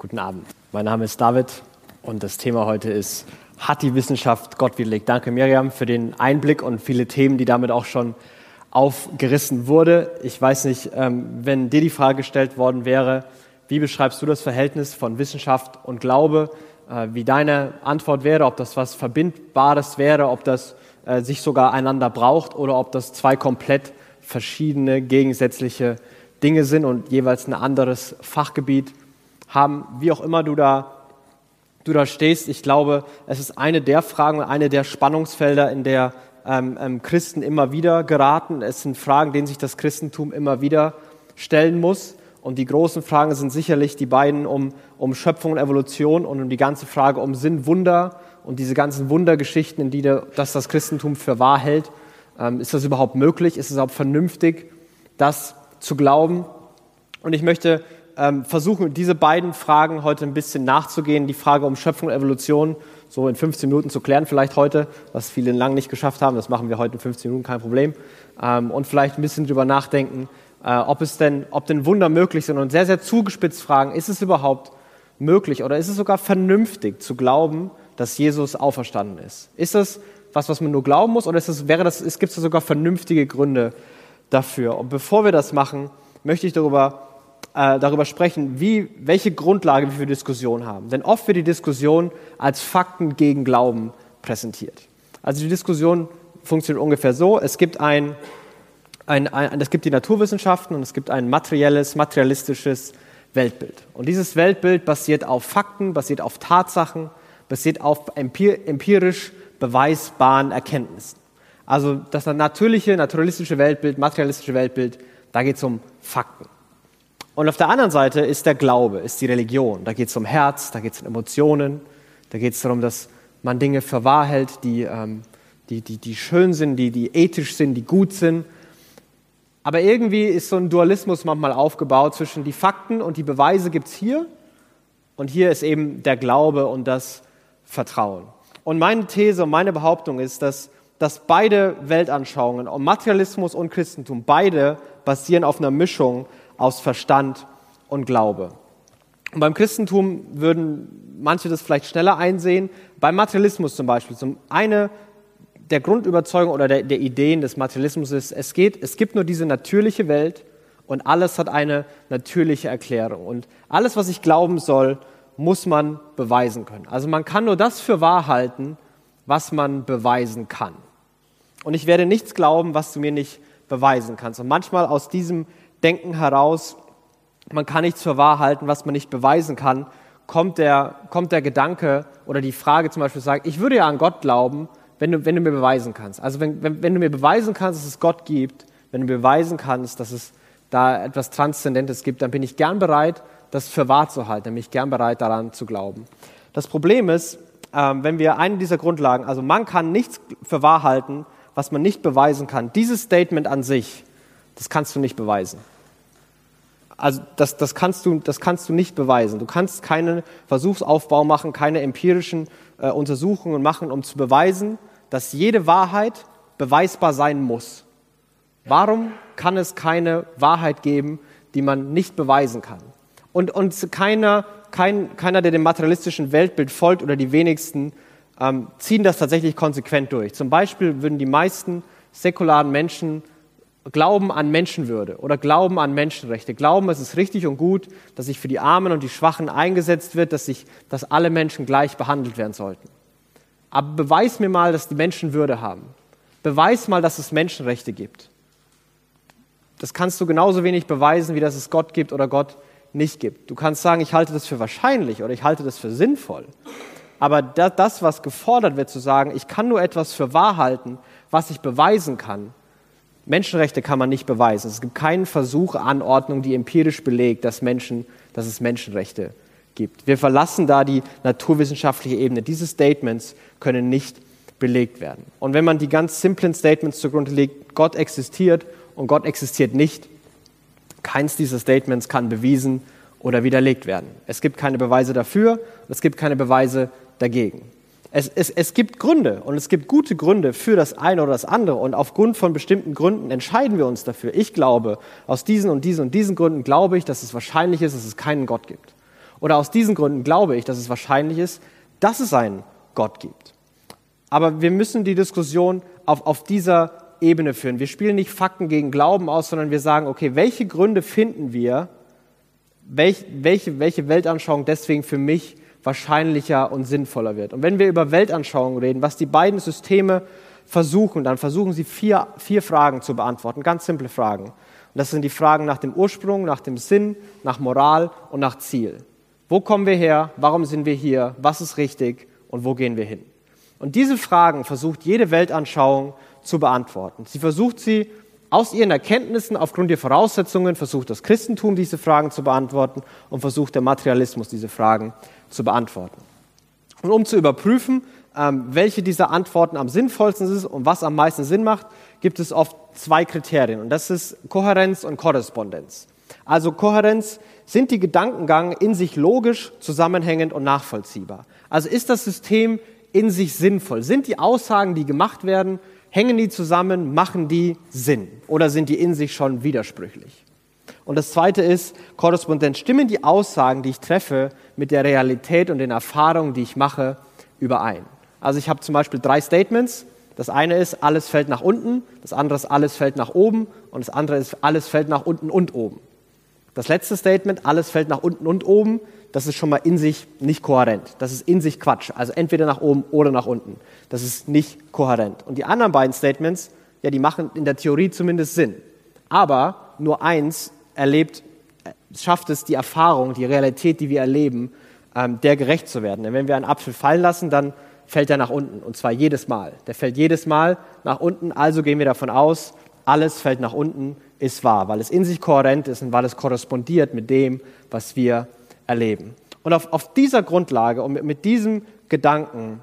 Guten Abend. Mein Name ist David und das Thema heute ist, hat die Wissenschaft Gott widerlegt? Danke Miriam für den Einblick und viele Themen, die damit auch schon aufgerissen wurde. Ich weiß nicht, ähm, wenn dir die Frage gestellt worden wäre, wie beschreibst du das Verhältnis von Wissenschaft und Glaube, äh, wie deine Antwort wäre, ob das was Verbindbares wäre, ob das äh, sich sogar einander braucht oder ob das zwei komplett verschiedene, gegensätzliche Dinge sind und jeweils ein anderes Fachgebiet haben, wie auch immer du da, du da stehst. Ich glaube, es ist eine der Fragen, eine der Spannungsfelder, in der ähm, ähm, Christen immer wieder geraten. Es sind Fragen, denen sich das Christentum immer wieder stellen muss. Und die großen Fragen sind sicherlich die beiden um, um Schöpfung und Evolution und um die ganze Frage um Sinn, Wunder und diese ganzen Wundergeschichten, in die das, das Christentum für wahr hält. Ähm, ist das überhaupt möglich? Ist es überhaupt vernünftig, das zu glauben? Und ich möchte ähm, versuchen, diese beiden Fragen heute ein bisschen nachzugehen. Die Frage um Schöpfung und Evolution so in 15 Minuten zu klären, vielleicht heute, was viele lang nicht geschafft haben. Das machen wir heute in 15 Minuten, kein Problem. Ähm, und vielleicht ein bisschen drüber nachdenken, äh, ob es denn, ob denn Wunder möglich sind und sehr, sehr zugespitzt fragen, ist es überhaupt möglich oder ist es sogar vernünftig zu glauben, dass Jesus auferstanden ist? Ist das was, was man nur glauben muss oder ist es, wäre das, es gibt es sogar vernünftige Gründe dafür? Und bevor wir das machen, möchte ich darüber äh, darüber sprechen, wie, welche Grundlage wir für Diskussion haben. Denn oft wird die Diskussion als Fakten gegen Glauben präsentiert. Also die Diskussion funktioniert ungefähr so, es gibt ein, ein, ein, es gibt die Naturwissenschaften und es gibt ein materielles, materialistisches Weltbild. Und dieses Weltbild basiert auf Fakten, basiert auf Tatsachen, basiert auf empirisch beweisbaren Erkenntnissen. Also das natürliche, naturalistische Weltbild, materialistische Weltbild, da geht es um Fakten. Und auf der anderen Seite ist der Glaube, ist die Religion. Da geht es um Herz, da geht es um Emotionen, da geht es darum, dass man Dinge für wahr hält, die, ähm, die, die, die schön sind, die, die ethisch sind, die gut sind. Aber irgendwie ist so ein Dualismus manchmal aufgebaut zwischen die Fakten und die Beweise gibt es hier und hier ist eben der Glaube und das Vertrauen. Und meine These und meine Behauptung ist, dass, dass beide Weltanschauungen, Materialismus und Christentum, beide basieren auf einer Mischung aus Verstand und Glaube. Und beim Christentum würden manche das vielleicht schneller einsehen. Beim Materialismus zum Beispiel, zum eine der Grundüberzeugung oder der, der Ideen des Materialismus ist, es, geht, es gibt nur diese natürliche Welt und alles hat eine natürliche Erklärung. Und alles, was ich glauben soll, muss man beweisen können. Also man kann nur das für wahr halten, was man beweisen kann. Und ich werde nichts glauben, was du mir nicht beweisen kannst. Und manchmal aus diesem Denken heraus, man kann nichts für wahr halten, was man nicht beweisen kann, kommt der, kommt der Gedanke oder die Frage zum Beispiel sagt, ich würde ja an Gott glauben, wenn du, wenn du mir beweisen kannst. Also wenn, wenn, wenn du mir beweisen kannst, dass es Gott gibt, wenn du mir beweisen kannst, dass es da etwas Transzendentes gibt, dann bin ich gern bereit, das für wahr zu halten, dann bin ich gern bereit, daran zu glauben. Das Problem ist, ähm, wenn wir eine dieser Grundlagen, also man kann nichts für wahr halten, was man nicht beweisen kann. Dieses Statement an sich das kannst du nicht beweisen. Also das, das, kannst du, das kannst du nicht beweisen. Du kannst keinen Versuchsaufbau machen, keine empirischen äh, Untersuchungen machen, um zu beweisen, dass jede Wahrheit beweisbar sein muss. Warum kann es keine Wahrheit geben, die man nicht beweisen kann? Und, und keiner, kein, keiner, der dem materialistischen Weltbild folgt oder die wenigsten, ähm, ziehen das tatsächlich konsequent durch. Zum Beispiel würden die meisten säkularen Menschen Glauben an Menschenwürde oder Glauben an Menschenrechte. Glauben, es ist richtig und gut, dass sich für die Armen und die Schwachen eingesetzt wird, dass, sich, dass alle Menschen gleich behandelt werden sollten. Aber beweis mir mal, dass die Menschen Würde haben. Beweis mal, dass es Menschenrechte gibt. Das kannst du genauso wenig beweisen, wie dass es Gott gibt oder Gott nicht gibt. Du kannst sagen, ich halte das für wahrscheinlich oder ich halte das für sinnvoll. Aber das, was gefordert wird, zu sagen, ich kann nur etwas für wahr halten, was ich beweisen kann, Menschenrechte kann man nicht beweisen. Es gibt keinen Versuch, Anordnung, die empirisch belegt, dass, Menschen, dass es Menschenrechte gibt. Wir verlassen da die naturwissenschaftliche Ebene. Diese Statements können nicht belegt werden. Und wenn man die ganz simplen Statements zugrunde legt, Gott existiert und Gott existiert nicht, keins dieser Statements kann bewiesen oder widerlegt werden. Es gibt keine Beweise dafür, und es gibt keine Beweise dagegen. Es, es, es gibt Gründe und es gibt gute Gründe für das eine oder das andere und aufgrund von bestimmten Gründen entscheiden wir uns dafür. Ich glaube, aus diesen und diesen und diesen Gründen glaube ich, dass es wahrscheinlich ist, dass es keinen Gott gibt. Oder aus diesen Gründen glaube ich, dass es wahrscheinlich ist, dass es einen Gott gibt. Aber wir müssen die Diskussion auf, auf dieser Ebene führen. Wir spielen nicht Fakten gegen Glauben aus, sondern wir sagen, okay, welche Gründe finden wir, welch, welche, welche Weltanschauung deswegen für mich wahrscheinlicher und sinnvoller wird. Und wenn wir über Weltanschauung reden, was die beiden Systeme versuchen, dann versuchen sie vier, vier Fragen zu beantworten, ganz simple Fragen. Und das sind die Fragen nach dem Ursprung, nach dem Sinn, nach Moral und nach Ziel. Wo kommen wir her? Warum sind wir hier? Was ist richtig? Und wo gehen wir hin? Und diese Fragen versucht jede Weltanschauung zu beantworten. Sie versucht sie aus ihren Erkenntnissen, aufgrund der Voraussetzungen, versucht das Christentum diese Fragen zu beantworten und versucht der Materialismus diese Fragen zu beantworten. Und um zu überprüfen, ähm, welche dieser Antworten am sinnvollsten ist und was am meisten Sinn macht, gibt es oft zwei Kriterien. Und das ist Kohärenz und Korrespondenz. Also Kohärenz sind die Gedankengang in sich logisch, zusammenhängend und nachvollziehbar. Also ist das System in sich sinnvoll? Sind die Aussagen, die gemacht werden, hängen die zusammen, machen die Sinn? Oder sind die in sich schon widersprüchlich? Und das zweite ist Korrespondenz. Stimmen die Aussagen, die ich treffe, mit der Realität und den Erfahrungen, die ich mache, überein? Also ich habe zum Beispiel drei Statements. Das eine ist, alles fällt nach unten. Das andere ist, alles fällt nach oben. Und das andere ist, alles fällt nach unten und oben. Das letzte Statement, alles fällt nach unten und oben, das ist schon mal in sich nicht kohärent. Das ist in sich Quatsch. Also entweder nach oben oder nach unten. Das ist nicht kohärent. Und die anderen beiden Statements, ja, die machen in der Theorie zumindest Sinn. Aber nur eins erlebt, schafft es die Erfahrung, die Realität, die wir erleben, ähm, der gerecht zu werden. Denn wenn wir einen Apfel fallen lassen, dann fällt er nach unten. Und zwar jedes Mal. Der fällt jedes Mal nach unten. Also gehen wir davon aus, alles fällt nach unten, ist wahr, weil es in sich kohärent ist und weil es korrespondiert mit dem, was wir erleben. Und auf, auf dieser Grundlage und mit, mit, diesem Gedanken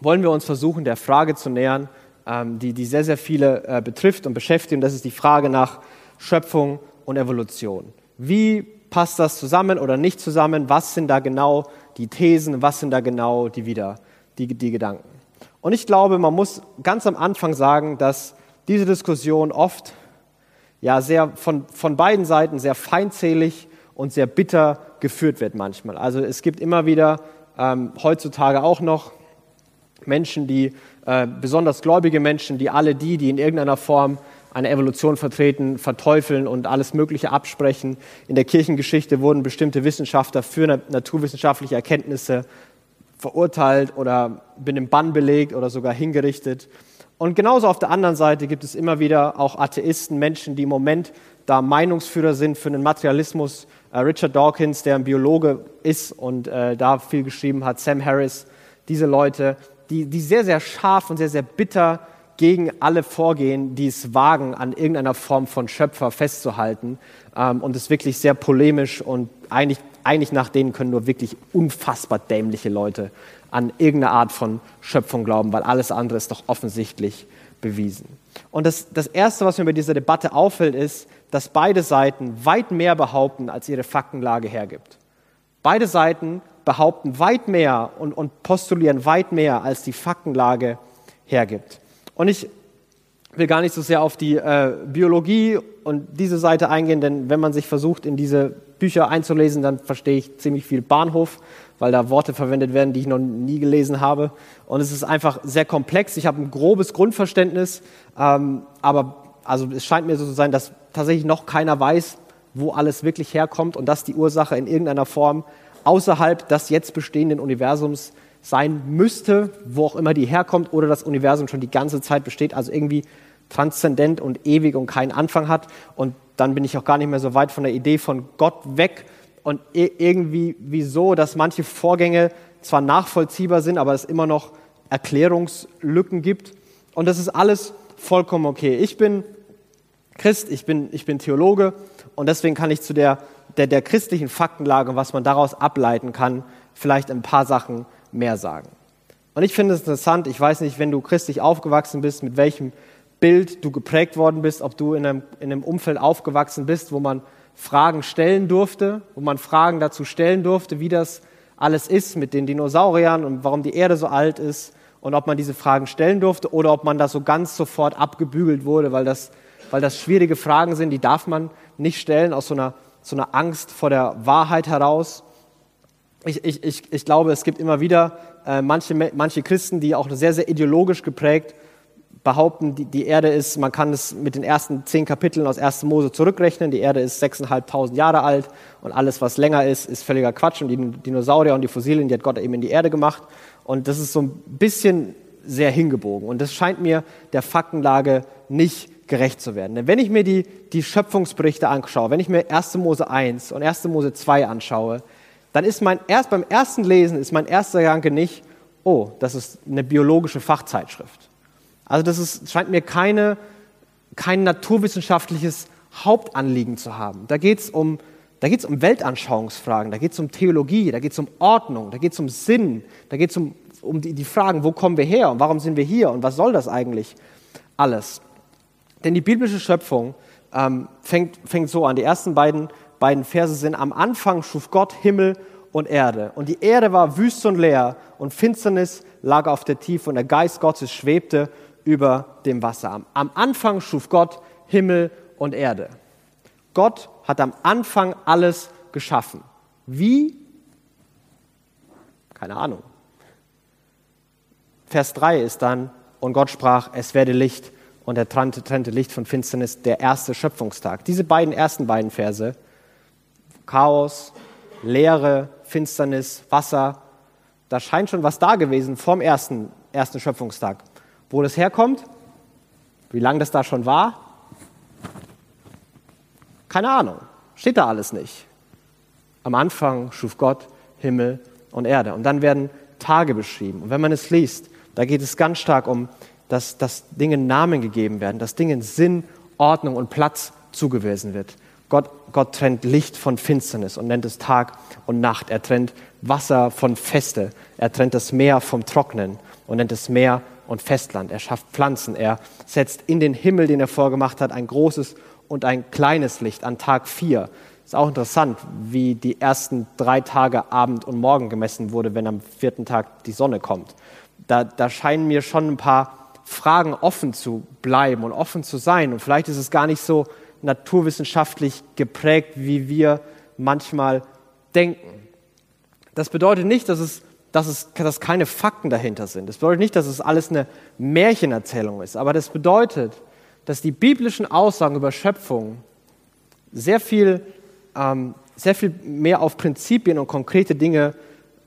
wollen wir uns versuchen, der Frage zu nähern, ähm, die, die sehr, sehr viele äh, betrifft und beschäftigt. Und das ist die Frage nach Schöpfung und Evolution. Wie passt das zusammen oder nicht zusammen? Was sind da genau die Thesen? Was sind da genau die, wieder, die, die Gedanken? Und ich glaube, man muss ganz am Anfang sagen, dass diese Diskussion oft ja, sehr von, von beiden Seiten sehr feindselig und sehr bitter geführt wird manchmal. Also es gibt immer wieder ähm, heutzutage auch noch Menschen, die äh, besonders gläubige Menschen, die alle die, die in irgendeiner Form eine Evolution vertreten, verteufeln und alles Mögliche absprechen. In der Kirchengeschichte wurden bestimmte Wissenschaftler für naturwissenschaftliche Erkenntnisse verurteilt oder mit einem Bann belegt oder sogar hingerichtet. Und genauso auf der anderen Seite gibt es immer wieder auch Atheisten, Menschen, die im Moment da Meinungsführer sind für den Materialismus. Äh, Richard Dawkins, der ein Biologe ist und äh, da viel geschrieben hat, Sam Harris, diese Leute, die, die sehr, sehr scharf und sehr, sehr bitter gegen alle vorgehen, die es wagen, an irgendeiner Form von Schöpfer festzuhalten ähm, und es wirklich sehr polemisch und eigentlich, eigentlich nach denen können nur wirklich unfassbar dämliche Leute an irgendeine Art von Schöpfung glauben, weil alles andere ist doch offensichtlich bewiesen. Und das, das Erste, was mir bei dieser Debatte auffällt, ist, dass beide Seiten weit mehr behaupten, als ihre Faktenlage hergibt. Beide Seiten behaupten weit mehr und, und postulieren weit mehr, als die Faktenlage hergibt. Und ich will gar nicht so sehr auf die äh, Biologie und diese Seite eingehen, denn wenn man sich versucht, in diese Bücher einzulesen, dann verstehe ich ziemlich viel Bahnhof, weil da Worte verwendet werden, die ich noch nie gelesen habe. Und es ist einfach sehr komplex. Ich habe ein grobes Grundverständnis, ähm, aber also es scheint mir so zu sein, dass tatsächlich noch keiner weiß, wo alles wirklich herkommt und dass die Ursache in irgendeiner Form außerhalb des jetzt bestehenden Universums sein müsste, wo auch immer die herkommt, oder das Universum schon die ganze Zeit besteht, also irgendwie transzendent und ewig und keinen Anfang hat. Und dann bin ich auch gar nicht mehr so weit von der Idee von Gott weg und irgendwie wieso, dass manche Vorgänge zwar nachvollziehbar sind, aber es immer noch Erklärungslücken gibt. Und das ist alles vollkommen okay. Ich bin Christ, ich bin, ich bin Theologe und deswegen kann ich zu der, der, der christlichen Faktenlage was man daraus ableiten kann, vielleicht ein paar Sachen mehr sagen. Und ich finde es interessant, ich weiß nicht, wenn du christlich aufgewachsen bist, mit welchem Bild du geprägt worden bist, ob du in einem, in einem Umfeld aufgewachsen bist, wo man Fragen stellen durfte, wo man Fragen dazu stellen durfte, wie das alles ist mit den Dinosauriern und warum die Erde so alt ist und ob man diese Fragen stellen durfte oder ob man da so ganz sofort abgebügelt wurde, weil das, weil das schwierige Fragen sind, die darf man nicht stellen aus so einer, so einer Angst vor der Wahrheit heraus. Ich, ich, ich, ich glaube, es gibt immer wieder äh, manche, manche Christen, die auch sehr, sehr ideologisch geprägt behaupten, die, die Erde ist, man kann es mit den ersten zehn Kapiteln aus 1. Mose zurückrechnen, die Erde ist 6.500 Jahre alt und alles, was länger ist, ist völliger Quatsch und die Dinosaurier und die Fossilien, die hat Gott eben in die Erde gemacht und das ist so ein bisschen sehr hingebogen und das scheint mir der Faktenlage nicht gerecht zu werden. Denn wenn ich mir die, die Schöpfungsberichte anschaue, wenn ich mir 1. Mose 1 und 1. Mose 2 anschaue, dann ist mein erst beim ersten Lesen ist mein erster Gedanke nicht, oh, das ist eine biologische Fachzeitschrift. Also das ist, scheint mir keine, kein naturwissenschaftliches Hauptanliegen zu haben. Da geht es um, um Weltanschauungsfragen, da geht es um Theologie, da geht es um Ordnung, da geht es um Sinn, da geht es um, um die, die Fragen, wo kommen wir her und warum sind wir hier und was soll das eigentlich alles. Denn die biblische Schöpfung ähm, fängt, fängt so an. Die ersten beiden, beiden Verse sind, am Anfang schuf Gott Himmel und Erde. Und die Erde war wüst und leer und Finsternis lag auf der Tiefe und der Geist Gottes schwebte über dem Wasser. Am Anfang schuf Gott Himmel und Erde. Gott hat am Anfang alles geschaffen. Wie? Keine Ahnung. Vers 3 ist dann, und Gott sprach, es werde Licht, und er trennte, trennte Licht von Finsternis, der erste Schöpfungstag. Diese beiden ersten beiden Verse, Chaos, Leere, Finsternis, Wasser, da scheint schon was da gewesen vom ersten, ersten Schöpfungstag. Wo das herkommt, wie lange das da schon war, keine Ahnung. Steht da alles nicht. Am Anfang schuf Gott Himmel und Erde. Und dann werden Tage beschrieben. Und wenn man es liest, da geht es ganz stark um, dass, dass Dingen Namen gegeben werden, dass Dingen Sinn, Ordnung und Platz zugewiesen wird. Gott, Gott trennt Licht von Finsternis und nennt es Tag und Nacht. Er trennt Wasser von Feste. Er trennt das Meer vom Trocknen und nennt es Meer und Festland. Er schafft Pflanzen. Er setzt in den Himmel, den er vorgemacht hat, ein großes und ein kleines Licht an Tag vier. Ist auch interessant, wie die ersten drei Tage Abend und Morgen gemessen wurde, wenn am vierten Tag die Sonne kommt. Da, da scheinen mir schon ein paar Fragen offen zu bleiben und offen zu sein. Und vielleicht ist es gar nicht so naturwissenschaftlich geprägt, wie wir manchmal denken. Das bedeutet nicht, dass es dass, es, dass keine Fakten dahinter sind. Das bedeutet nicht, dass es alles eine Märchenerzählung ist, aber das bedeutet, dass die biblischen Aussagen über Schöpfung sehr viel, ähm, sehr viel mehr auf Prinzipien und konkrete Dinge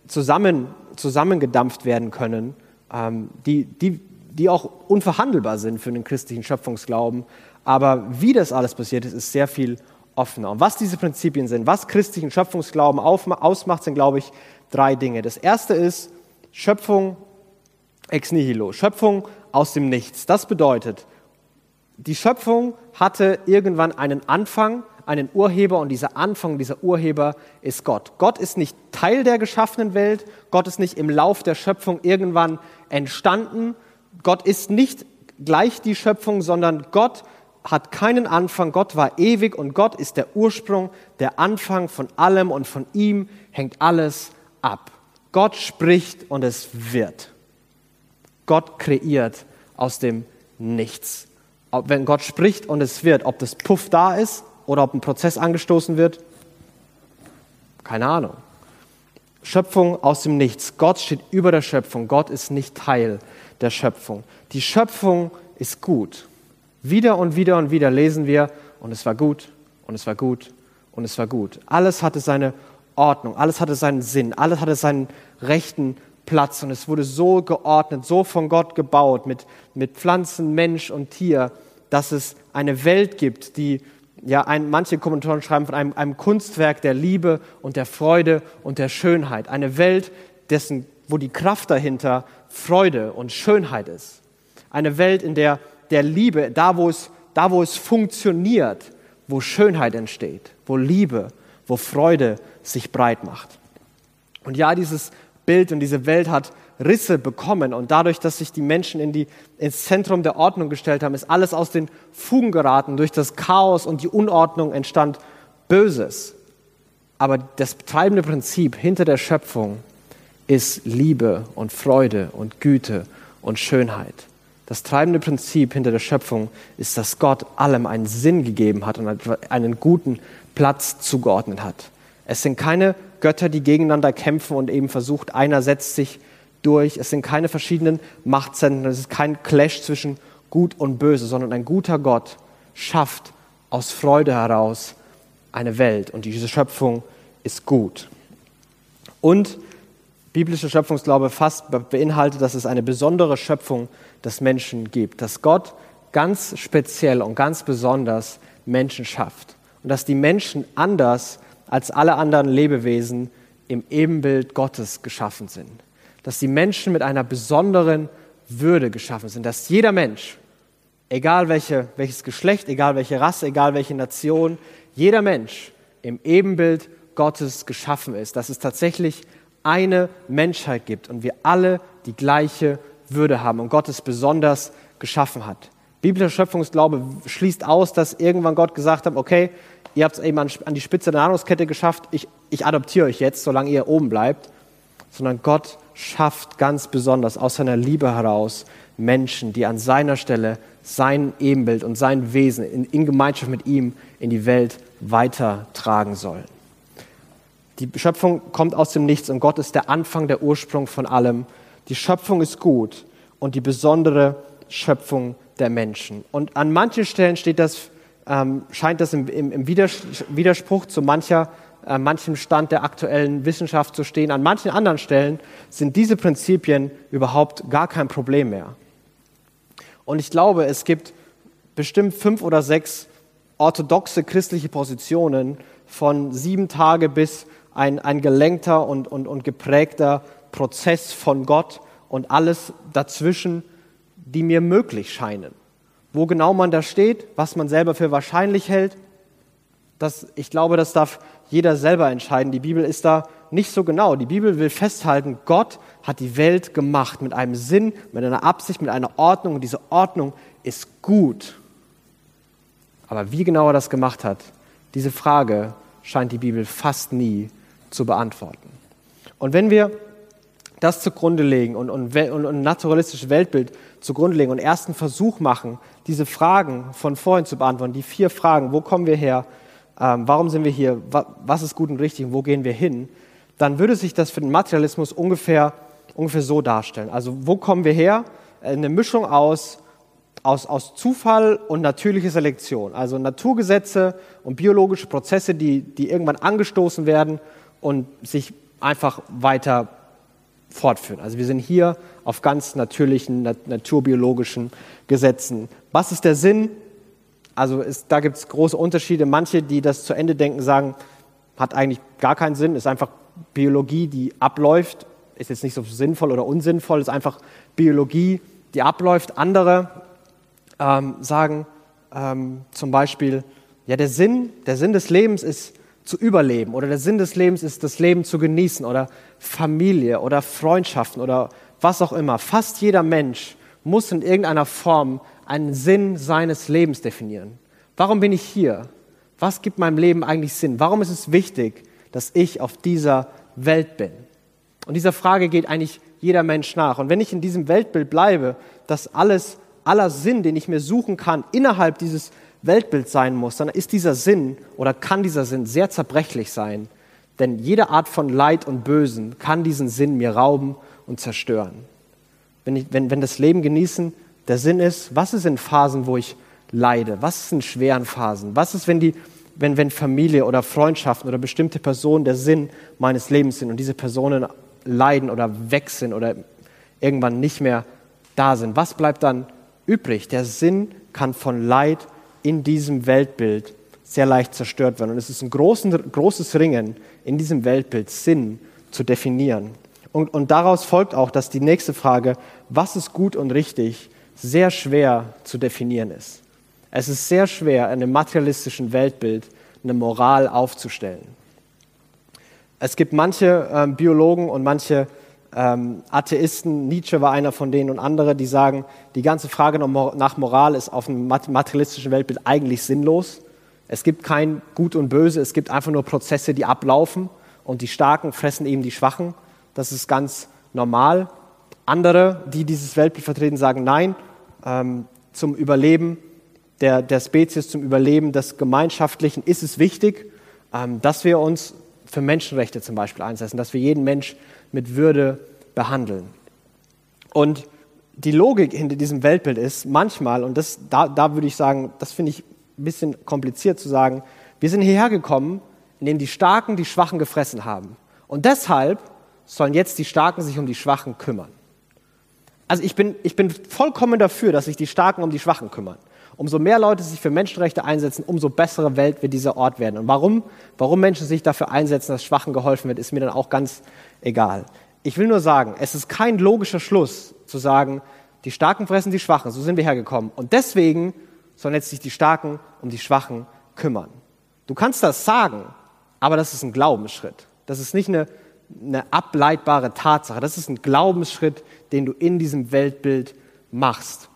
zusammen, zusammengedampft werden können, ähm, die, die, die auch unverhandelbar sind für den christlichen Schöpfungsglauben. Aber wie das alles passiert ist, ist sehr viel offener. Und was diese Prinzipien sind, was christlichen Schöpfungsglauben ausmacht, sind, glaube ich, drei Dinge. Das erste ist Schöpfung ex nihilo, Schöpfung aus dem Nichts. Das bedeutet, die Schöpfung hatte irgendwann einen Anfang, einen Urheber und dieser Anfang, dieser Urheber ist Gott. Gott ist nicht Teil der geschaffenen Welt, Gott ist nicht im Lauf der Schöpfung irgendwann entstanden, Gott ist nicht gleich die Schöpfung, sondern Gott hat keinen Anfang, Gott war ewig und Gott ist der Ursprung, der Anfang von allem und von ihm hängt alles ab. Gott spricht und es wird. Gott kreiert aus dem Nichts. Ob, wenn Gott spricht und es wird, ob das Puff da ist oder ob ein Prozess angestoßen wird, keine Ahnung. Schöpfung aus dem Nichts. Gott steht über der Schöpfung. Gott ist nicht Teil der Schöpfung. Die Schöpfung ist gut. Wieder und wieder und wieder lesen wir, und es war gut, und es war gut, und es war gut. Alles hatte seine Ordnung, alles hatte seinen Sinn, alles hatte seinen rechten Platz und es wurde so geordnet, so von Gott gebaut, mit, mit Pflanzen, Mensch und Tier, dass es eine Welt gibt, die, ja, ein, manche Kommentatoren schreiben von einem, einem Kunstwerk der Liebe und der Freude und der Schönheit. Eine Welt, dessen, wo die Kraft dahinter Freude und Schönheit ist. Eine Welt, in der der Liebe, da wo es, da wo es funktioniert, wo Schönheit entsteht, wo Liebe, wo Freude sich breit macht. Und ja, dieses Bild und diese Welt hat Risse bekommen und dadurch, dass sich die Menschen in die, ins Zentrum der Ordnung gestellt haben, ist alles aus den Fugen geraten. Durch das Chaos und die Unordnung entstand Böses. Aber das treibende Prinzip hinter der Schöpfung ist Liebe und Freude und Güte und Schönheit. Das treibende Prinzip hinter der Schöpfung ist, dass Gott allem einen Sinn gegeben hat und einen guten Platz zugeordnet hat. Es sind keine Götter, die gegeneinander kämpfen und eben versucht, einer setzt sich durch. Es sind keine verschiedenen Machtzentren, es ist kein Clash zwischen Gut und Böse, sondern ein guter Gott schafft aus Freude heraus eine Welt und diese Schöpfung ist gut. Und biblischer Schöpfungsglaube fast beinhaltet, dass es eine besondere Schöpfung des Menschen gibt, dass Gott ganz speziell und ganz besonders Menschen schafft und dass die Menschen anders als alle anderen Lebewesen im Ebenbild Gottes geschaffen sind, dass die Menschen mit einer besonderen Würde geschaffen sind, dass jeder Mensch, egal welche, welches Geschlecht, egal welche Rasse, egal welche Nation, jeder Mensch im Ebenbild Gottes geschaffen ist, dass es tatsächlich eine Menschheit gibt und wir alle die gleiche Würde haben und Gott es besonders geschaffen hat. Biblischer Schöpfungsglaube schließt aus, dass irgendwann Gott gesagt hat, okay, ihr habt es eben an, die Spitze der Nahrungskette geschafft, ich, ich adoptiere euch jetzt, solange ihr oben bleibt, sondern Gott schafft ganz besonders aus seiner Liebe heraus Menschen, die an seiner Stelle sein Ebenbild und sein Wesen in, in Gemeinschaft mit ihm in die Welt weitertragen sollen. Die Schöpfung kommt aus dem Nichts und Gott ist der Anfang, der Ursprung von allem. Die Schöpfung ist gut und die besondere Schöpfung der Menschen. Und an manchen Stellen steht das, ähm, scheint das im, im, im Widerspruch zu mancher, äh, manchem Stand der aktuellen Wissenschaft zu stehen. An manchen anderen Stellen sind diese Prinzipien überhaupt gar kein Problem mehr. Und ich glaube, es gibt bestimmt fünf oder sechs orthodoxe christliche Positionen von sieben Tage bis ein, ein gelenkter und, und, und geprägter Prozess von Gott und alles dazwischen, die mir möglich scheinen. Wo genau man da steht, was man selber für wahrscheinlich hält, das, ich glaube, das darf jeder selber entscheiden. Die Bibel ist da nicht so genau. Die Bibel will festhalten, Gott hat die Welt gemacht mit einem Sinn, mit einer Absicht, mit einer Ordnung und diese Ordnung ist gut. Aber wie genau er das gemacht hat, diese Frage scheint die Bibel fast nie zu beantworten. Und wenn wir das zugrunde legen und, und, und, ein naturalistisches Weltbild zugrunde legen und ersten Versuch machen, diese Fragen von vorhin zu beantworten, die vier Fragen, wo kommen wir her, ähm, warum sind wir hier, was ist gut und richtig und wo gehen wir hin, dann würde sich das für den Materialismus ungefähr, ungefähr so darstellen. Also wo kommen wir her? Eine Mischung aus, aus, aus Zufall und natürlicher Selektion. Also Naturgesetze und biologische Prozesse, die, die irgendwann angestoßen werden und sich einfach weiter fortführen. Also wir sind hier auf ganz natürlichen, naturbiologischen Gesetzen. Was ist der Sinn? Also ist, da gibt es große Unterschiede. Manche, die das zu Ende denken, sagen, hat eigentlich gar keinen Sinn, ist einfach Biologie, die abläuft, ist jetzt nicht so sinnvoll oder unsinnvoll, ist einfach Biologie, die abläuft. Andere ähm, sagen ähm, zum Beispiel, ja, der Sinn, der Sinn des Lebens ist zu überleben oder der Sinn des Lebens ist, das Leben zu genießen oder Familie oder Freundschaften oder was auch immer. Fast jeder Mensch muss in irgendeiner Form einen Sinn seines Lebens definieren. Warum bin ich hier? Was gibt meinem Leben eigentlich Sinn? Warum ist es wichtig, dass ich auf dieser Welt bin? Und dieser Frage geht eigentlich jeder Mensch nach. Und wenn ich in diesem Weltbild bleibe, dass alles, aller Sinn, den ich mir suchen kann, innerhalb dieses Weltbild sein muss, dann ist dieser Sinn oder kann dieser Sinn sehr zerbrechlich sein. Denn jede Art von Leid und Bösen kann diesen Sinn mir rauben und zerstören. Wenn, ich, wenn, wenn das Leben genießen der Sinn ist, was ist in Phasen, wo ich leide? Was ist in schweren Phasen? Was ist, wenn, die, wenn, wenn Familie oder Freundschaften oder bestimmte Personen der Sinn meines Lebens sind und diese Personen leiden oder weg sind oder irgendwann nicht mehr da sind? Was bleibt dann übrig? Der Sinn kann von Leid in diesem Weltbild sehr leicht zerstört werden. Und es ist ein großen, großes Ringen in diesem Weltbild, Sinn zu definieren. Und, und daraus folgt auch, dass die nächste Frage, was ist gut und richtig, sehr schwer zu definieren ist. Es ist sehr schwer, in einem materialistischen Weltbild eine Moral aufzustellen. Es gibt manche ähm, Biologen und manche ähm, Atheisten, Nietzsche war einer von denen und andere, die sagen, die ganze Frage nach Moral ist auf einem materialistischen Weltbild eigentlich sinnlos. Es gibt kein Gut und Böse, es gibt einfach nur Prozesse, die ablaufen und die Starken fressen eben die Schwachen. Das ist ganz normal. Andere, die dieses Weltbild vertreten, sagen, nein, ähm, zum Überleben der, der Spezies, zum Überleben des Gemeinschaftlichen ist es wichtig, ähm, dass wir uns für Menschenrechte zum Beispiel einsetzen, dass wir jeden Mensch mit Würde behandeln. Und die Logik hinter diesem Weltbild ist manchmal, und das, da, da würde ich sagen, das finde ich ein bisschen kompliziert zu sagen, wir sind hierher gekommen, indem die Starken die Schwachen gefressen haben. Und deshalb sollen jetzt die Starken sich um die Schwachen kümmern. Also ich bin, ich bin vollkommen dafür, dass sich die Starken um die Schwachen kümmern. Umso mehr Leute sich für Menschenrechte einsetzen, umso bessere Welt wird dieser Ort werden. Und warum, warum Menschen sich dafür einsetzen, dass Schwachen geholfen wird, ist mir dann auch ganz egal. Ich will nur sagen, es ist kein logischer Schluss zu sagen, die Starken fressen die Schwachen, so sind wir hergekommen. Und deswegen sollen jetzt sich die Starken um die Schwachen kümmern. Du kannst das sagen, aber das ist ein Glaubensschritt. Das ist nicht eine, eine ableitbare Tatsache. Das ist ein Glaubensschritt, den du in diesem Weltbild machst.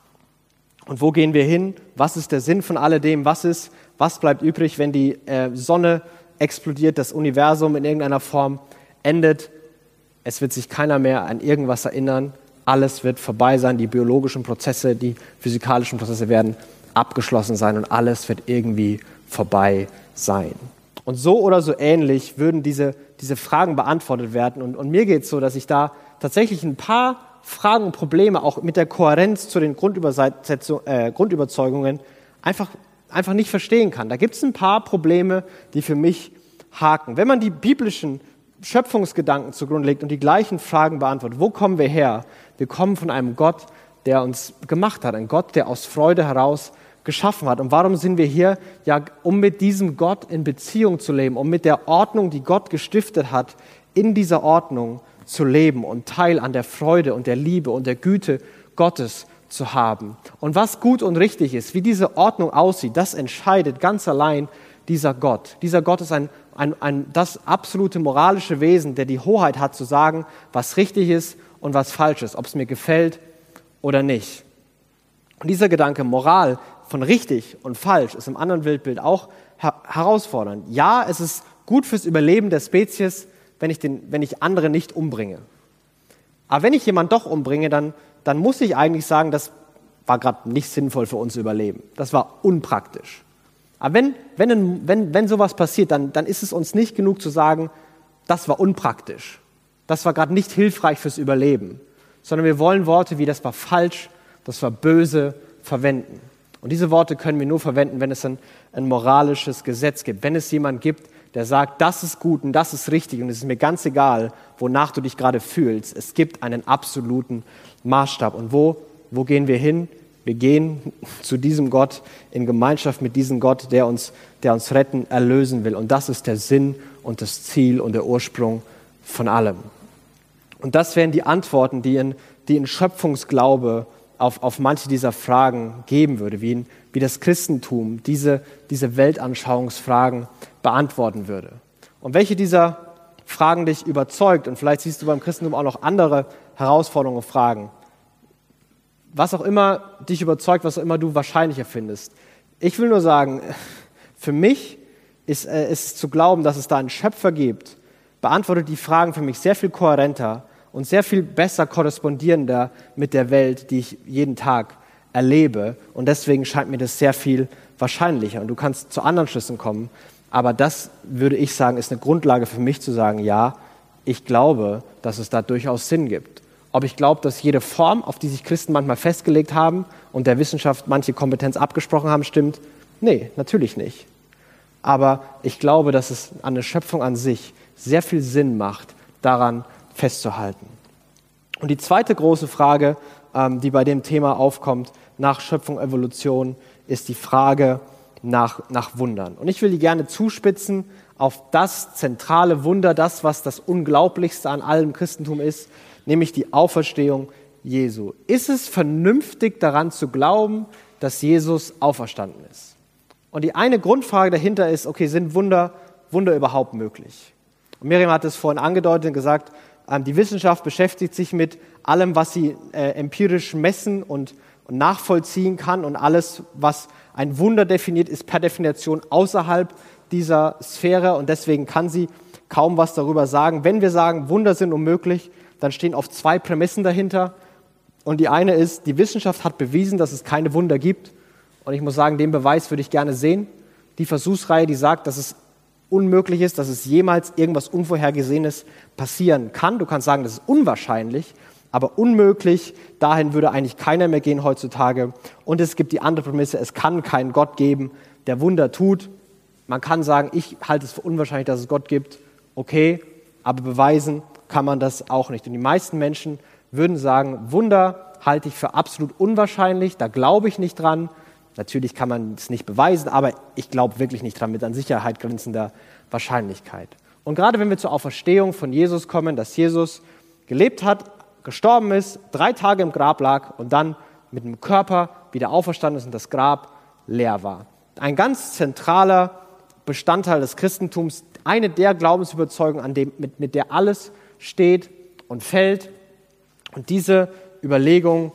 Und wo gehen wir hin? Was ist der Sinn von alledem? Was ist, was bleibt übrig, wenn die äh, Sonne explodiert, das Universum in irgendeiner Form endet? Es wird sich keiner mehr an irgendwas erinnern. Alles wird vorbei sein. Die biologischen Prozesse, die physikalischen Prozesse werden abgeschlossen sein und alles wird irgendwie vorbei sein. Und so oder so ähnlich würden diese, diese Fragen beantwortet werden. Und, und mir geht es so, dass ich da tatsächlich ein paar Fragen und Probleme auch mit der Kohärenz zu den äh, Grundüberzeugungen einfach, einfach nicht verstehen kann. Da gibt es ein paar Probleme, die für mich haken. Wenn man die biblischen Schöpfungsgedanken zugrunde legt und die gleichen Fragen beantwortet, wo kommen wir her? Wir kommen von einem Gott, der uns gemacht hat, ein Gott, der aus Freude heraus geschaffen hat. Und warum sind wir hier? Ja, um mit diesem Gott in Beziehung zu leben, um mit der Ordnung, die Gott gestiftet hat, in dieser Ordnung zu leben und Teil an der Freude und der Liebe und der Güte Gottes zu haben. Und was gut und richtig ist, wie diese Ordnung aussieht, das entscheidet ganz allein dieser Gott. Dieser Gott ist ein, ein, ein, das absolute moralische Wesen, der die Hoheit hat zu sagen, was richtig ist und was falsch ist, ob es mir gefällt oder nicht. Und dieser Gedanke Moral von richtig und falsch ist im anderen Weltbild auch herausfordernd. Ja, es ist gut fürs Überleben der Spezies, wenn ich, den, wenn ich andere nicht umbringe. Aber wenn ich jemanden doch umbringe, dann, dann muss ich eigentlich sagen, das war gerade nicht sinnvoll für uns Überleben. Das war unpraktisch. Aber wenn, wenn, wenn, wenn sowas passiert, dann, dann ist es uns nicht genug zu sagen, das war unpraktisch. Das war gerade nicht hilfreich fürs Überleben. Sondern wir wollen Worte wie das war falsch, das war böse verwenden. Und diese Worte können wir nur verwenden, wenn es ein, ein moralisches Gesetz gibt. Wenn es jemand gibt, der sagt, das ist gut und das ist richtig und es ist mir ganz egal, wonach du dich gerade fühlst. Es gibt einen absoluten Maßstab. Und wo, wo gehen wir hin? Wir gehen zu diesem Gott in Gemeinschaft mit diesem Gott, der uns, der uns retten, erlösen will. Und das ist der Sinn und das Ziel und der Ursprung von allem. Und das wären die Antworten, die in, die in Schöpfungsglaube auf, auf manche dieser Fragen geben würde, wie, in, wie das Christentum diese, diese Weltanschauungsfragen beantworten würde. Und welche dieser Fragen dich überzeugt, und vielleicht siehst du beim Christentum auch noch andere Herausforderungen und Fragen, was auch immer dich überzeugt, was auch immer du wahrscheinlicher findest. Ich will nur sagen, für mich ist äh, es zu glauben, dass es da einen Schöpfer gibt, beantwortet die Fragen für mich sehr viel kohärenter und sehr viel besser korrespondierender mit der Welt, die ich jeden Tag erlebe. Und deswegen scheint mir das sehr viel wahrscheinlicher. Und du kannst zu anderen Schlüssen kommen. Aber das würde ich sagen, ist eine Grundlage für mich zu sagen, ja, ich glaube, dass es da durchaus Sinn gibt. Ob ich glaube, dass jede Form, auf die sich Christen manchmal festgelegt haben und der Wissenschaft manche Kompetenz abgesprochen haben, stimmt? Nee, natürlich nicht. Aber ich glaube, dass es an der Schöpfung an sich sehr viel Sinn macht, daran festzuhalten. Und die zweite große Frage, ähm, die bei dem Thema aufkommt, nach Schöpfung, Evolution, ist die Frage, nach, nach Wundern. Und ich will die gerne zuspitzen auf das zentrale Wunder, das, was das Unglaublichste an allem Christentum ist, nämlich die Auferstehung Jesu. Ist es vernünftig daran zu glauben, dass Jesus auferstanden ist? Und die eine Grundfrage dahinter ist, okay, sind Wunder, Wunder überhaupt möglich? Und Miriam hat es vorhin angedeutet und gesagt, ähm, die Wissenschaft beschäftigt sich mit allem, was sie äh, empirisch messen und, und nachvollziehen kann und alles, was ein Wunder definiert, ist per Definition außerhalb dieser Sphäre und deswegen kann sie kaum was darüber sagen. Wenn wir sagen, Wunder sind unmöglich, dann stehen oft zwei Prämissen dahinter. Und die eine ist, die Wissenschaft hat bewiesen, dass es keine Wunder gibt. Und ich muss sagen, den Beweis würde ich gerne sehen. Die Versuchsreihe, die sagt, dass es unmöglich ist, dass es jemals irgendwas Unvorhergesehenes passieren kann. Du kannst sagen, das ist unwahrscheinlich, aber unmöglich, dahin würde eigentlich keiner mehr gehen heutzutage. Und es gibt die andere Prämisse, es kann keinen Gott geben, der Wunder tut. Man kann sagen, ich halte es für unwahrscheinlich, dass es Gott gibt. Okay, aber beweisen kann man das auch nicht. Und die meisten Menschen würden sagen, Wunder halte ich für absolut unwahrscheinlich, da glaube ich nicht dran. Natürlich kann man es nicht beweisen, aber ich glaube wirklich nicht dran mit an Sicherheit grenzender Wahrscheinlichkeit. Und gerade wenn wir zur Auferstehung von Jesus kommen, dass Jesus gelebt hat, gestorben ist, drei Tage im Grab lag und dann mit dem Körper wieder auferstanden ist und das Grab leer war. Ein ganz zentraler Bestandteil des Christentums, eine der Glaubensüberzeugungen, an dem, mit, mit der alles steht und fällt. Und diese Überlegung,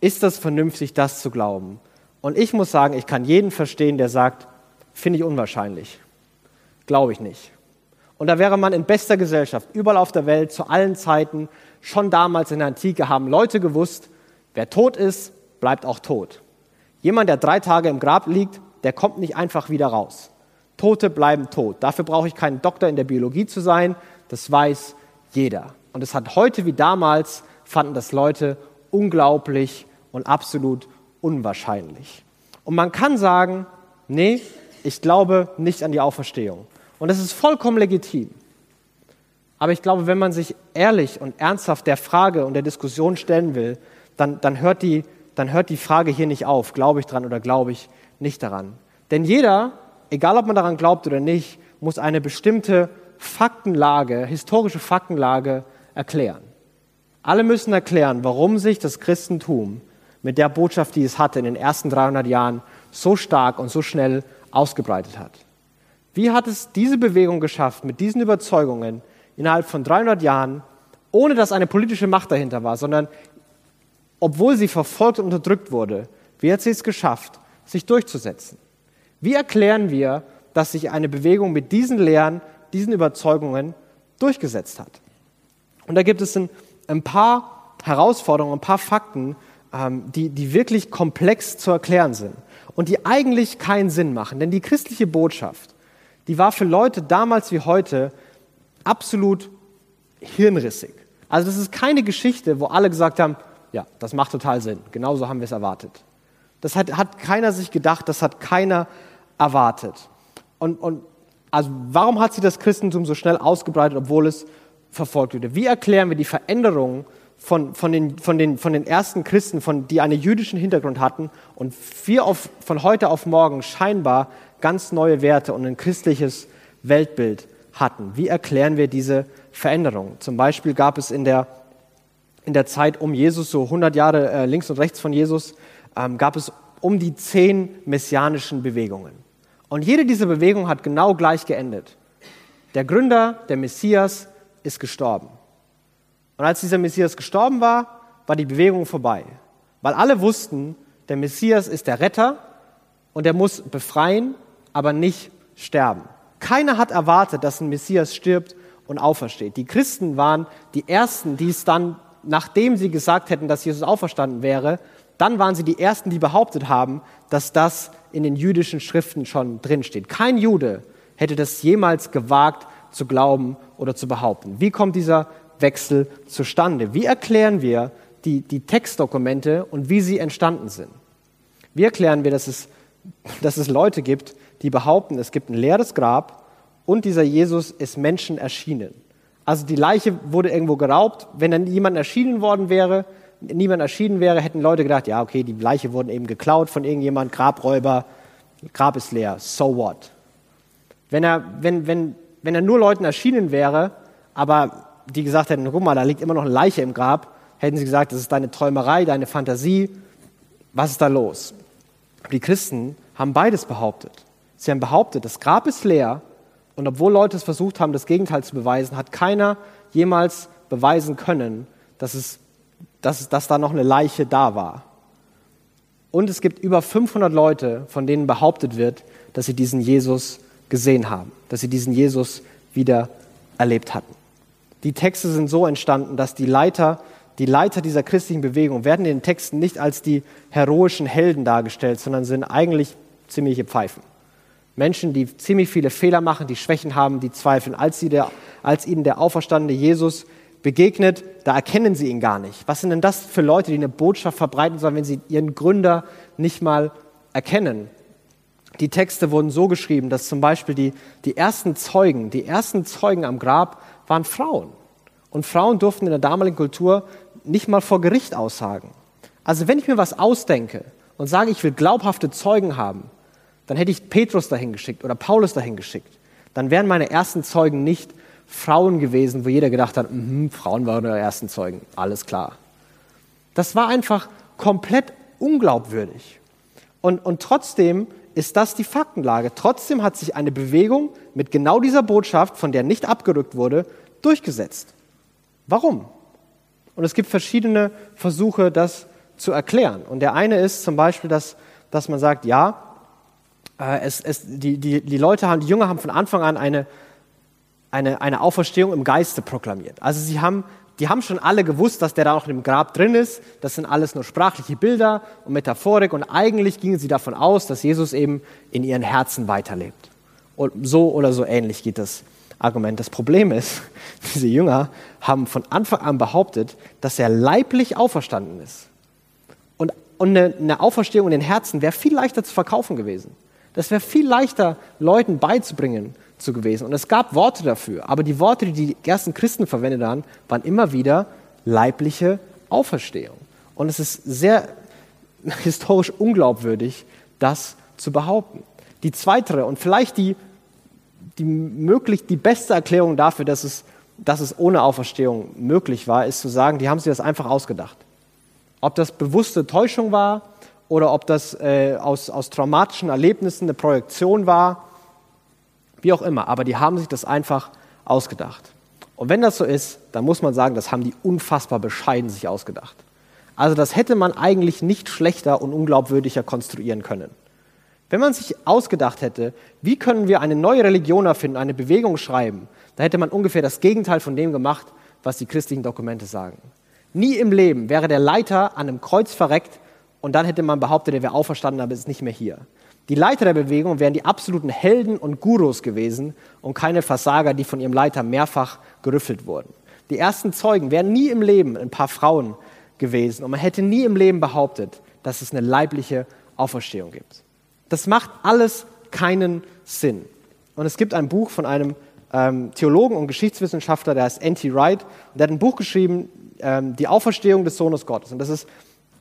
ist das vernünftig, das zu glauben? Und ich muss sagen, ich kann jeden verstehen, der sagt, finde ich unwahrscheinlich. Glaube ich nicht. Und da wäre man in bester Gesellschaft, überall auf der Welt, zu allen Zeiten, schon damals in der Antike haben Leute gewusst, wer tot ist, bleibt auch tot. Jemand, der drei Tage im Grab liegt, der kommt nicht einfach wieder raus. Tote bleiben tot. Dafür brauche ich keinen Doktor in der Biologie zu sein. Das weiß jeder. Und es hat heute wie damals fanden das Leute unglaublich und absolut unwahrscheinlich. Und man kann sagen, nee, ich glaube nicht an die Auferstehung. Und das ist vollkommen legitim. Aber ich glaube, wenn man sich ehrlich und ernsthaft der Frage und der Diskussion stellen will, dann, dann, hört, die, dann hört die Frage hier nicht auf, glaube ich dran oder glaube ich nicht daran. Denn jeder, egal ob man daran glaubt oder nicht, muss eine bestimmte Faktenlage, historische Faktenlage erklären. Alle müssen erklären, warum sich das Christentum mit der Botschaft, die es hatte in den ersten 300 Jahren, so stark und so schnell ausgebreitet hat. Wie hat es diese Bewegung geschafft, mit diesen Überzeugungen innerhalb von 300 Jahren, ohne dass eine politische Macht dahinter war, sondern obwohl sie verfolgt und unterdrückt wurde, wie hat sie es geschafft, sich durchzusetzen? Wie erklären wir, dass sich eine Bewegung mit diesen Lehren, diesen Überzeugungen durchgesetzt hat? Und da gibt es ein ein paar Herausforderungen, ein paar Fakten, ähm, die, die wirklich komplex zu erklären sind und die eigentlich keinen Sinn machen. Denn die christliche Botschaft, die war für Leute damals wie heute absolut hirnrissig. Also das ist keine Geschichte, wo alle gesagt haben, ja, das macht total Sinn, genauso haben wir es erwartet. Das hat, hat keiner sich gedacht, das hat keiner erwartet. Und, und also warum hat sich das Christentum so schnell ausgebreitet, obwohl es verfolgt wurde. Wie erklären wir die Veränderung von, von, den, von, den, von den ersten Christen, von, die einen jüdischen Hintergrund hatten und wir auf, von heute auf morgen scheinbar ganz neue Werte und ein christliches Weltbild hatten? Wie erklären wir diese Veränderung? Zum Beispiel gab es in der, in der Zeit um Jesus, so 100 Jahre äh, links und rechts von Jesus, ähm, gab es um die zehn messianischen Bewegungen. Und jede dieser Bewegungen hat genau gleich geendet. Der Gründer, der Messias, ist gestorben. Und als dieser Messias gestorben war, war die Bewegung vorbei. Weil alle wussten, der Messias ist der Retter und er muss befreien, aber nicht sterben. Keiner hat erwartet, dass ein Messias stirbt und aufersteht. Die Christen waren die Ersten, die es dann, nachdem sie gesagt hätten, dass Jesus auferstanden wäre, dann waren sie die Ersten, die behauptet haben, dass das in den jüdischen Schriften schon drinsteht. Kein Jude hätte das jemals gewagt zu glauben oder zu behaupten. Wie kommt dieser Wechsel zustande? Wie erklären wir die, die Textdokumente und wie sie entstanden sind? Wie erklären wir, dass es, dass es Leute gibt, die behaupten, es gibt ein leeres Grab und dieser Jesus ist Menschen erschienen? Also die Leiche wurde irgendwo geraubt. Wenn dann jemand erschienen worden wäre, niemand erschienen wäre, hätten Leute gedacht, ja, okay, die Leiche wurde eben geklaut von irgendjemand, Grabräuber, Grab ist leer, so what? Wenn, er, wenn, wenn wenn er nur Leuten erschienen wäre, aber die gesagt hätten, guck mal, da liegt immer noch eine Leiche im Grab, hätten sie gesagt, das ist deine Träumerei, deine Fantasie, was ist da los? Die Christen haben beides behauptet. Sie haben behauptet, das Grab ist leer und obwohl Leute es versucht haben, das Gegenteil zu beweisen, hat keiner jemals beweisen können, dass, es, dass, dass da noch eine Leiche da war. Und es gibt über 500 Leute, von denen behauptet wird, dass sie diesen Jesus gesehen haben, dass sie diesen Jesus wieder erlebt hatten. Die Texte sind so entstanden, dass die Leiter, die Leiter dieser christlichen Bewegung werden in den Texten nicht als die heroischen Helden dargestellt, sondern sind eigentlich ziemliche Pfeifen. Menschen, die ziemlich viele Fehler machen, die Schwächen haben, die zweifeln. Als, sie der, als ihnen der auferstandene Jesus begegnet, da erkennen sie ihn gar nicht. Was sind denn das für Leute, die eine Botschaft verbreiten sollen, wenn sie ihren Gründer nicht mal erkennen? Die Texte wurden so geschrieben, dass zum Beispiel die, die ersten Zeugen, die ersten Zeugen am Grab waren Frauen. Und Frauen durften in der damaligen Kultur nicht mal vor Gericht aussagen. Also wenn ich mir was ausdenke und sage, ich will glaubhafte Zeugen haben, dann hätte ich Petrus dahin geschickt oder Paulus dahin geschickt. Dann wären meine ersten Zeugen nicht Frauen gewesen, wo jeder gedacht hat, mm, Frauen waren ihre ersten Zeugen, alles klar. Das war einfach komplett unglaubwürdig. Und, und trotzdem ist das die Faktenlage. Trotzdem hat sich eine Bewegung mit genau dieser Botschaft, von der nicht abgerückt wurde, durchgesetzt. Warum? Und es gibt verschiedene Versuche, das zu erklären. Und der eine ist zum Beispiel, dass, dass man sagt, ja, äh, es, es, die, die, die Leute haben, die Jünger haben von Anfang an eine, eine, eine Auferstehung im Geiste proklamiert. Also sie haben, die haben schon alle gewusst, dass der da noch im Grab drin ist. Das sind alles nur sprachliche Bilder und Metaphorik. Und eigentlich gingen sie davon aus, dass Jesus eben in ihren Herzen weiterlebt. Und so oder so ähnlich geht das Argument. Das Problem ist, diese Jünger haben von Anfang an behauptet, dass er leiblich auferstanden ist. Und, und eine, eine Auferstehung in den Herzen wäre viel leichter zu verkaufen gewesen. Das wäre viel leichter, Leuten beizubringen zu gewesen. Und es gab Worte dafür. Aber die Worte, die die ersten Christen verwendet haben, waren immer wieder leibliche Auferstehung. Und es ist sehr historisch unglaubwürdig, das zu behaupten. Die zweite und vielleicht die die möglich die beste Erklärung dafür, dass es, dass es ohne Auferstehung möglich war, ist zu sagen, die haben sich das einfach ausgedacht. Ob das bewusste Täuschung war oder ob das äh, aus, aus traumatischen Erlebnissen eine Projektion war, wie auch immer, aber die haben sich das einfach ausgedacht. Und wenn das so ist, dann muss man sagen, das haben die unfassbar bescheiden sich ausgedacht. Also das hätte man eigentlich nicht schlechter und unglaubwürdiger konstruieren können. Wenn man sich ausgedacht hätte, wie können wir eine neue Religion erfinden, eine Bewegung schreiben, da hätte man ungefähr das Gegenteil von dem gemacht, was die christlichen Dokumente sagen. Nie im Leben wäre der Leiter an einem Kreuz verreckt und dann hätte man behauptet, er wäre auferstanden, aber ist nicht mehr hier. Die Leiter der Bewegung wären die absoluten Helden und Gurus gewesen und keine Versager, die von ihrem Leiter mehrfach gerüffelt wurden. Die ersten Zeugen wären nie im Leben ein paar Frauen gewesen und man hätte nie im Leben behauptet, dass es eine leibliche Auferstehung gibt. Das macht alles keinen Sinn. Und es gibt ein Buch von einem ähm, Theologen und Geschichtswissenschaftler, der heißt N.T. Wright, und der hat ein Buch geschrieben, ähm, Die Auferstehung des Sohnes Gottes. Und das ist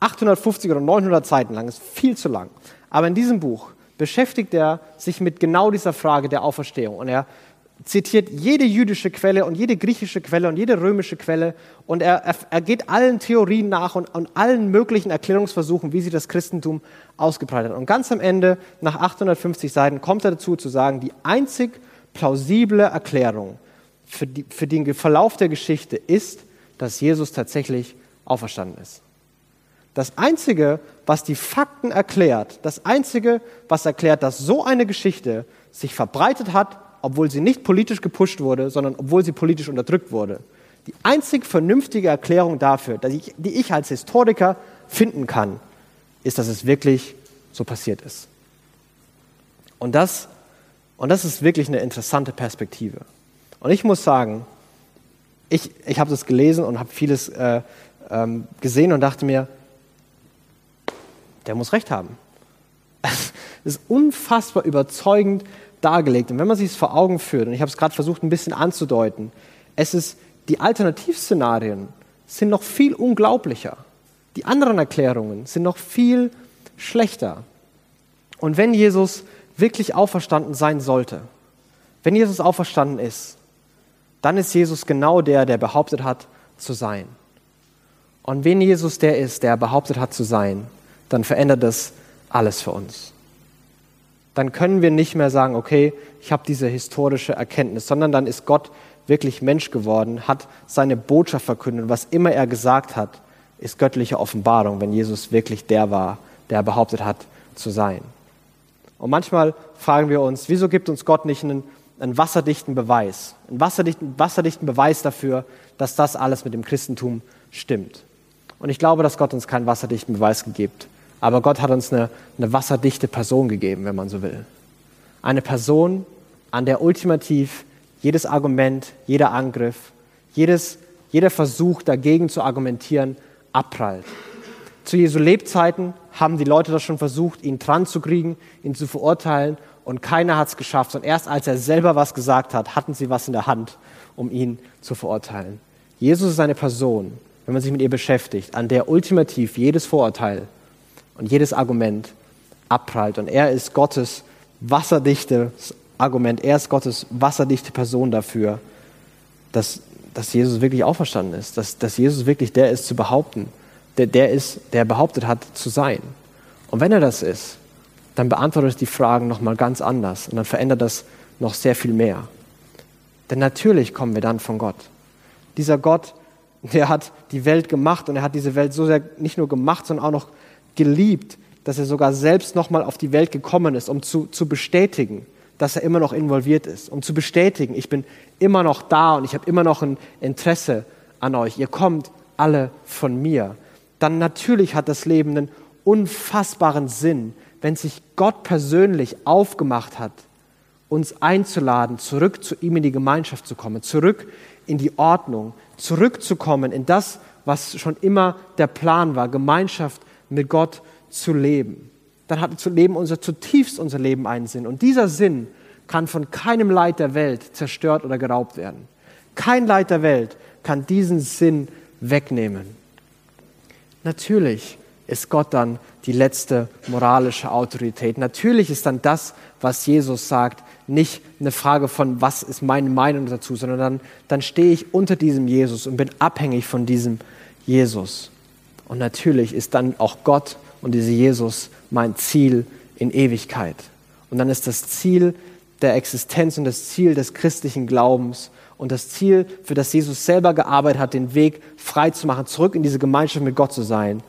850 oder 900 Seiten lang, ist viel zu lang. Aber in diesem Buch beschäftigt er sich mit genau dieser Frage der Auferstehung. Und er zitiert jede jüdische Quelle und jede griechische Quelle und jede römische Quelle und er, er, geht allen Theorien nach und, und, allen möglichen Erklärungsversuchen, wie sich das Christentum ausgebreitet hat. Und ganz am Ende, nach 850 Seiten, kommt er dazu zu sagen, die einzig plausible Erklärung für, die, für den Verlauf der Geschichte ist, dass Jesus tatsächlich auferstanden ist. Das Einzige, was die Fakten erklärt, das Einzige, was erklärt, dass so eine Geschichte sich verbreitet hat obwohl sie nicht politisch gepusht wurde, sondern obwohl sie politisch unterdrückt wurde. Die einzig vernünftige Erklärung dafür, die ich als Historiker finden kann, ist, dass es wirklich so passiert ist. Und das, und das ist wirklich eine interessante Perspektive. Und ich muss sagen, ich, ich habe das gelesen und habe vieles äh, ähm, gesehen und dachte mir, der muss recht haben. Es ist unfassbar überzeugend, dargelegt. Und wenn man sich es vor Augen führt, und ich habe es gerade versucht ein bisschen anzudeuten, es ist, die Alternativszenarien sind noch viel unglaublicher. Die anderen Erklärungen sind noch viel schlechter. Und wenn Jesus wirklich auferstanden sein sollte, wenn Jesus auferstanden ist, dann ist Jesus genau der, der behauptet hat zu sein. Und wenn Jesus der ist, der behauptet hat zu sein, dann verändert das alles für uns dann können wir nicht mehr sagen, okay, ich habe diese historische Erkenntnis, sondern dann ist Gott wirklich Mensch geworden, hat seine Botschaft verkündet. Was immer er gesagt hat, ist göttliche Offenbarung, wenn Jesus wirklich der war, der behauptet hat zu sein. Und manchmal fragen wir uns, wieso gibt uns Gott nicht einen, einen wasserdichten Beweis, einen wasserdichten, wasserdichten Beweis dafür, dass das alles mit dem Christentum stimmt. Und ich glaube, dass Gott uns keinen wasserdichten Beweis gibt, aber Gott hat uns eine, eine wasserdichte Person gegeben, wenn man so will. Eine Person, an der ultimativ jedes Argument, jeder Angriff, jedes, jeder Versuch dagegen zu argumentieren abprallt. Zu Jesu Lebzeiten haben die Leute das schon versucht, ihn dran zu kriegen, ihn zu verurteilen und keiner hat es geschafft. Und erst als er selber was gesagt hat, hatten sie was in der Hand, um ihn zu verurteilen. Jesus ist eine Person, wenn man sich mit ihr beschäftigt, an der ultimativ jedes Vorurteil und jedes Argument abprallt. Und er ist Gottes wasserdichtes Argument, er ist Gottes wasserdichte Person dafür, dass, dass Jesus wirklich auferstanden ist, dass, dass Jesus wirklich der ist zu behaupten, der, der ist, der behauptet hat zu sein. Und wenn er das ist, dann beantwortet die Fragen nochmal ganz anders und dann verändert das noch sehr viel mehr. Denn natürlich kommen wir dann von Gott. Dieser Gott, der hat die Welt gemacht und er hat diese Welt so sehr nicht nur gemacht, sondern auch noch geliebt, dass er sogar selbst nochmal auf die Welt gekommen ist, um zu, zu bestätigen, dass er immer noch involviert ist, um zu bestätigen, ich bin immer noch da und ich habe immer noch ein Interesse an euch. Ihr kommt alle von mir. Dann natürlich hat das Leben einen unfassbaren Sinn, wenn sich Gott persönlich aufgemacht hat, uns einzuladen, zurück zu ihm in die Gemeinschaft zu kommen, zurück in die Ordnung, zurückzukommen in das, was schon immer der Plan war, Gemeinschaft mit Gott zu leben. Dann hat zu leben unser zutiefst unser Leben einen Sinn. Und dieser Sinn kann von keinem Leid der Welt zerstört oder geraubt werden. Kein Leid der Welt kann diesen Sinn wegnehmen. Natürlich ist Gott dann die letzte moralische Autorität. Natürlich ist dann das, was Jesus sagt, nicht eine Frage von, was ist meine Meinung dazu, sondern dann, dann stehe ich unter diesem Jesus und bin abhängig von diesem Jesus. Und natürlich ist dann auch Gott und dieser Jesus mein Ziel in Ewigkeit. Und dann ist das Ziel der Existenz und das Ziel des christlichen Glaubens und das Ziel, für das Jesus selber gearbeitet hat, den Weg frei zu machen, zurück in diese Gemeinschaft mit Gott zu sein,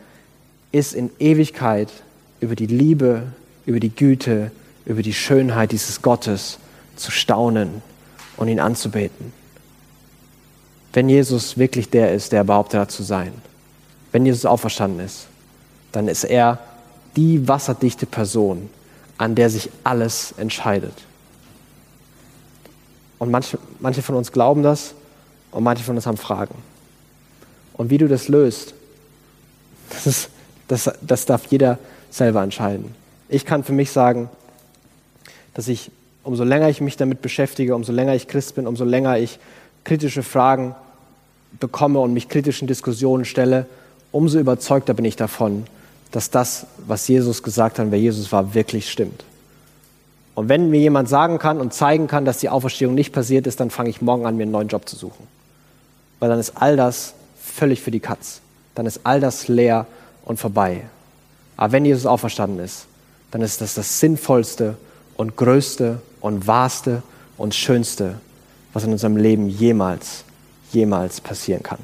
ist in Ewigkeit über die Liebe, über die Güte, über die Schönheit dieses Gottes zu staunen und ihn anzubeten. Wenn Jesus wirklich der ist, der behauptet hat zu sein, wenn Jesus auferstanden ist, dann ist er die wasserdichte Person, an der sich alles entscheidet. Und manche, manche von uns glauben das und manche von uns haben Fragen. Und wie du das löst, das ist das, das darf jeder selber entscheiden. Ich kann für mich sagen, dass ich, umso länger ich mich damit beschäftige, umso länger ich Christ bin, umso länger ich kritische Fragen bekomme und mich kritischen Diskussionen stelle, umso überzeugter bin ich davon, dass das, was Jesus gesagt hat, wer Jesus war, wirklich stimmt. Und wenn mir jemand sagen kann und zeigen kann, dass die Auferstehung nicht passiert ist, dann fange ich morgen an, mir einen neuen Job zu suchen. Weil dann ist all das völlig für die Katz. Dann ist all das leer und vorbei. Aber wenn Jesus auferstanden ist, dann ist das das Sinnvollste und Größte und Wahrste und Schönste, was in unserem Leben jemals, jemals passieren kann.